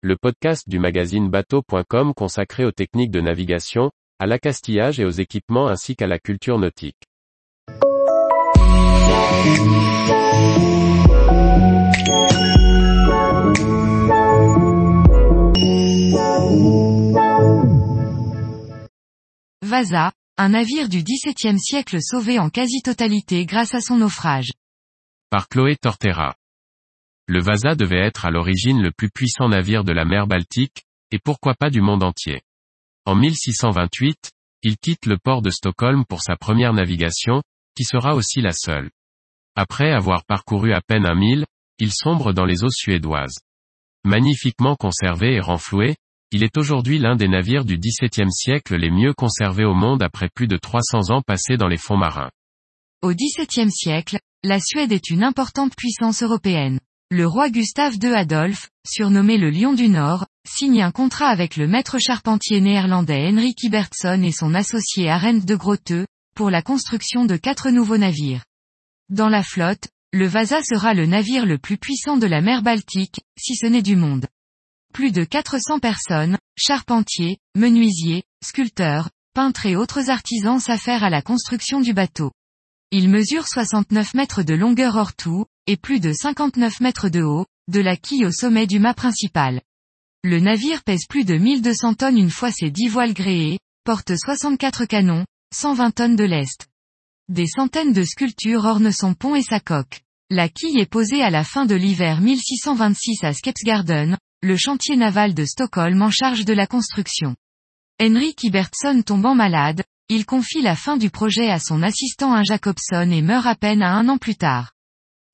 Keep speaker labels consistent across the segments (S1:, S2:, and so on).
S1: le podcast du magazine bateau.com consacré aux techniques de navigation, à l'accastillage et aux équipements ainsi qu'à la culture nautique.
S2: Vasa, un navire du XVIIe siècle sauvé en quasi-totalité grâce à son naufrage.
S1: Par Chloé Tortera. Le Vasa devait être à l'origine le plus puissant navire de la mer Baltique, et pourquoi pas du monde entier. En 1628, il quitte le port de Stockholm pour sa première navigation, qui sera aussi la seule. Après avoir parcouru à peine un mille, il sombre dans les eaux suédoises. Magnifiquement conservé et renfloué, il est aujourd'hui l'un des navires du XVIIe siècle les mieux conservés au monde après plus de 300 ans passés dans les fonds marins.
S2: Au XVIIe siècle, la Suède est une importante puissance européenne. Le roi Gustave II Adolphe, surnommé le Lion du Nord, signe un contrat avec le maître charpentier néerlandais Henrik Ibertson et son associé Arendt de Groteux, pour la construction de quatre nouveaux navires. Dans la flotte, le Vasa sera le navire le plus puissant de la mer Baltique, si ce n'est du monde. Plus de 400 personnes, charpentiers, menuisiers, sculpteurs, peintres et autres artisans s'affairent à la construction du bateau. Il mesure 69 mètres de longueur hors tout, et plus de 59 mètres de haut, de la quille au sommet du mât principal. Le navire pèse plus de 1200 tonnes une fois ses 10 voiles gréées, porte 64 canons, 120 tonnes de lest. Des centaines de sculptures ornent son pont et sa coque. La quille est posée à la fin de l'hiver 1626 à Skepsgarden, le chantier naval de Stockholm en charge de la construction. Henrik Ibertson tombant malade, il confie la fin du projet à son assistant un Jacobson et meurt à peine à un an plus tard.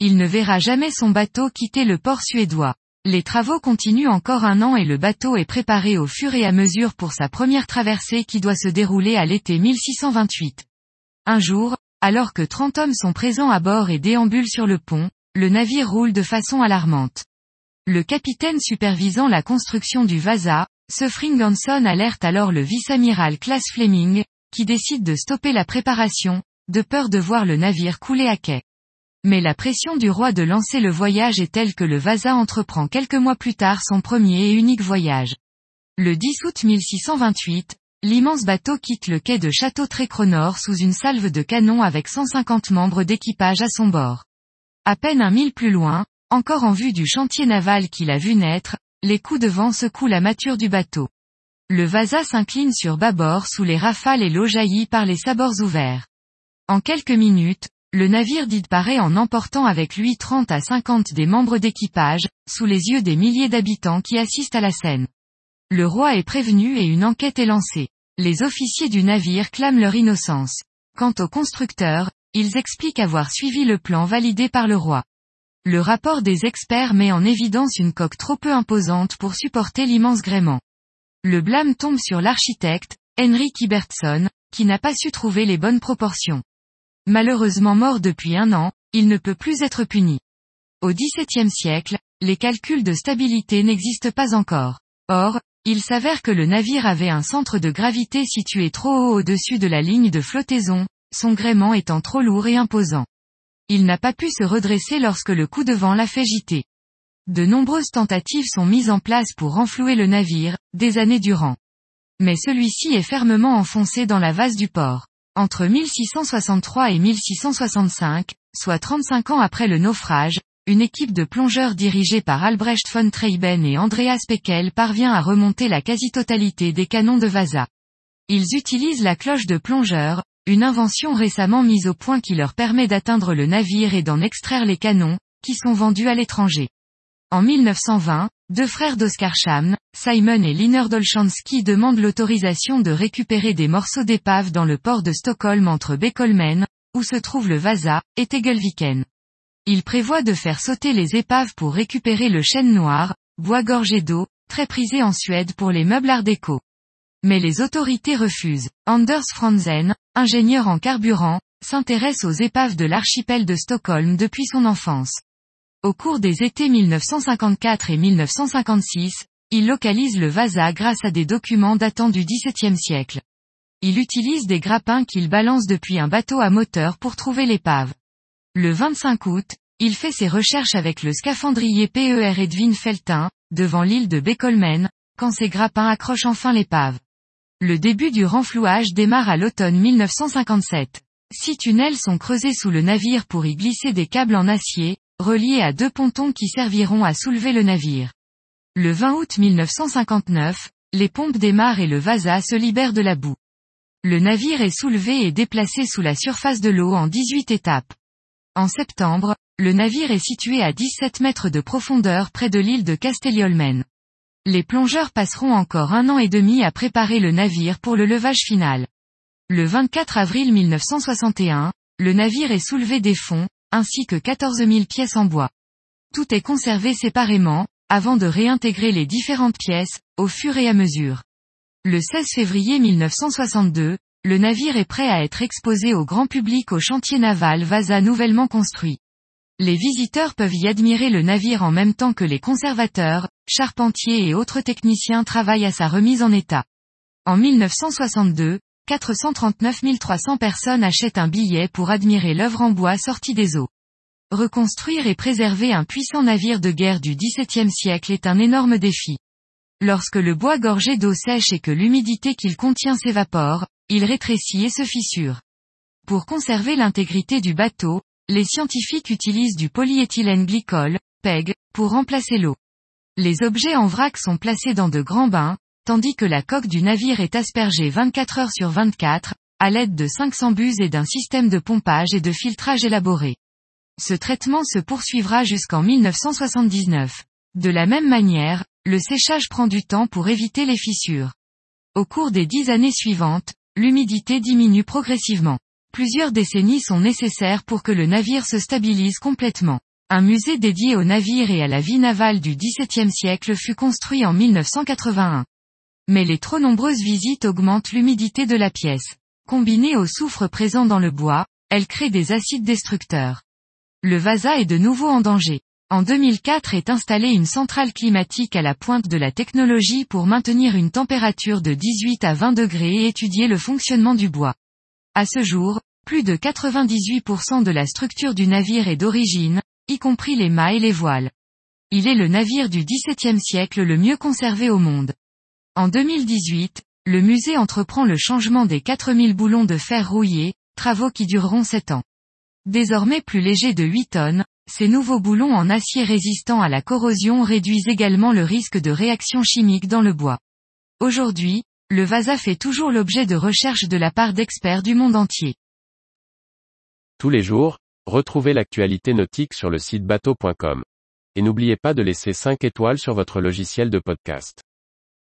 S2: Il ne verra jamais son bateau quitter le port suédois. Les travaux continuent encore un an et le bateau est préparé au fur et à mesure pour sa première traversée qui doit se dérouler à l'été 1628. Un jour, alors que 30 hommes sont présents à bord et déambulent sur le pont, le navire roule de façon alarmante. Le capitaine supervisant la construction du Vasa, Suffring Hanson alerte alors le vice-amiral Class Fleming, qui décide de stopper la préparation, de peur de voir le navire couler à quai. Mais la pression du roi de lancer le voyage est telle que le Vasa entreprend quelques mois plus tard son premier et unique voyage. Le 10 août 1628, l'immense bateau quitte le quai de Château Trécronor sous une salve de canon avec 150 membres d'équipage à son bord. À peine un mille plus loin, encore en vue du chantier naval qu'il a vu naître, les coups de vent secouent la mâture du bateau. Le Vasa s'incline sur bâbord sous les rafales et l'eau jaillit par les sabords ouverts. En quelques minutes, le navire dit paraît en emportant avec lui 30 à 50 des membres d'équipage, sous les yeux des milliers d'habitants qui assistent à la scène. Le roi est prévenu et une enquête est lancée. Les officiers du navire clament leur innocence. Quant aux constructeurs, ils expliquent avoir suivi le plan validé par le roi. Le rapport des experts met en évidence une coque trop peu imposante pour supporter l'immense gréement. Le blâme tombe sur l'architecte, Henrik Ibertson, qui n'a pas su trouver les bonnes proportions. Malheureusement mort depuis un an, il ne peut plus être puni. Au XVIIe siècle, les calculs de stabilité n'existent pas encore. Or, il s'avère que le navire avait un centre de gravité situé trop haut au-dessus de la ligne de flottaison, son gréement étant trop lourd et imposant. Il n'a pas pu se redresser lorsque le coup de vent l'a fait gîter. De nombreuses tentatives sont mises en place pour renflouer le navire, des années durant. Mais celui-ci est fermement enfoncé dans la vase du port. Entre 1663 et 1665, soit 35 ans après le naufrage, une équipe de plongeurs dirigée par Albrecht von Treiben et Andreas Peckel parvient à remonter la quasi-totalité des canons de Vasa. Ils utilisent la cloche de plongeur, une invention récemment mise au point qui leur permet d'atteindre le navire et d'en extraire les canons, qui sont vendus à l'étranger. En 1920, deux frères d'Oskar Schamn, Simon et Liner Dolchanski demandent l'autorisation de récupérer des morceaux d'épave dans le port de Stockholm entre Bekolmen, où se trouve le Vasa, et Tegelviken. Ils prévoient de faire sauter les épaves pour récupérer le chêne noir, bois gorgé d'eau, très prisé en Suède pour les meubles art déco. Mais les autorités refusent. Anders Franzen, ingénieur en carburant, s'intéresse aux épaves de l'archipel de Stockholm depuis son enfance. Au cours des étés 1954 et 1956, il localise le Vasa grâce à des documents datant du XVIIe siècle. Il utilise des grappins qu'il balance depuis un bateau à moteur pour trouver l'épave. Le 25 août, il fait ses recherches avec le scaphandrier PER Edwin Feltin, devant l'île de Bécolmen, quand ses grappins accrochent enfin l'épave. Le début du renflouage démarre à l'automne 1957. Six tunnels sont creusés sous le navire pour y glisser des câbles en acier, reliés à deux pontons qui serviront à soulever le navire. Le 20 août 1959, les pompes démarrent et le Vasa se libère de la boue. Le navire est soulevé et déplacé sous la surface de l'eau en 18 étapes. En septembre, le navire est situé à 17 mètres de profondeur près de l'île de Castelliolmen. Les plongeurs passeront encore un an et demi à préparer le navire pour le levage final. Le 24 avril 1961, le navire est soulevé des fonds, ainsi que 14 000 pièces en bois. Tout est conservé séparément, avant de réintégrer les différentes pièces, au fur et à mesure. Le 16 février 1962, le navire est prêt à être exposé au grand public au chantier naval Vasa nouvellement construit. Les visiteurs peuvent y admirer le navire en même temps que les conservateurs, charpentiers et autres techniciens travaillent à sa remise en état. En 1962, 439 300 personnes achètent un billet pour admirer l'œuvre en bois sortie des eaux. Reconstruire et préserver un puissant navire de guerre du XVIIe siècle est un énorme défi. Lorsque le bois gorgé d'eau sèche et que l'humidité qu'il contient s'évapore, il rétrécit et se fissure. Pour conserver l'intégrité du bateau, les scientifiques utilisent du polyéthylène glycol, PEG, pour remplacer l'eau. Les objets en vrac sont placés dans de grands bains, tandis que la coque du navire est aspergée 24 heures sur 24, à l'aide de 500 buses et d'un système de pompage et de filtrage élaboré. Ce traitement se poursuivra jusqu'en 1979. De la même manière, le séchage prend du temps pour éviter les fissures. Au cours des dix années suivantes, l'humidité diminue progressivement. Plusieurs décennies sont nécessaires pour que le navire se stabilise complètement. Un musée dédié au navire et à la vie navale du XVIIe siècle fut construit en 1981. Mais les trop nombreuses visites augmentent l'humidité de la pièce. Combinée au soufre présent dans le bois, elle crée des acides destructeurs. Le Vasa est de nouveau en danger. En 2004 est installée une centrale climatique à la pointe de la technologie pour maintenir une température de 18 à 20 degrés et étudier le fonctionnement du bois. À ce jour, plus de 98% de la structure du navire est d'origine, y compris les mâts et les voiles. Il est le navire du XVIIe siècle le mieux conservé au monde. En 2018, le musée entreprend le changement des 4000 boulons de fer rouillé, travaux qui dureront 7 ans. Désormais plus légers de 8 tonnes, ces nouveaux boulons en acier résistant à la corrosion réduisent également le risque de réaction chimique dans le bois. Aujourd'hui, le Vasa fait toujours l'objet de recherches de la part d'experts du monde entier.
S1: Tous les jours, retrouvez l'actualité nautique sur le site bateau.com. Et n'oubliez pas de laisser 5 étoiles sur votre logiciel de podcast.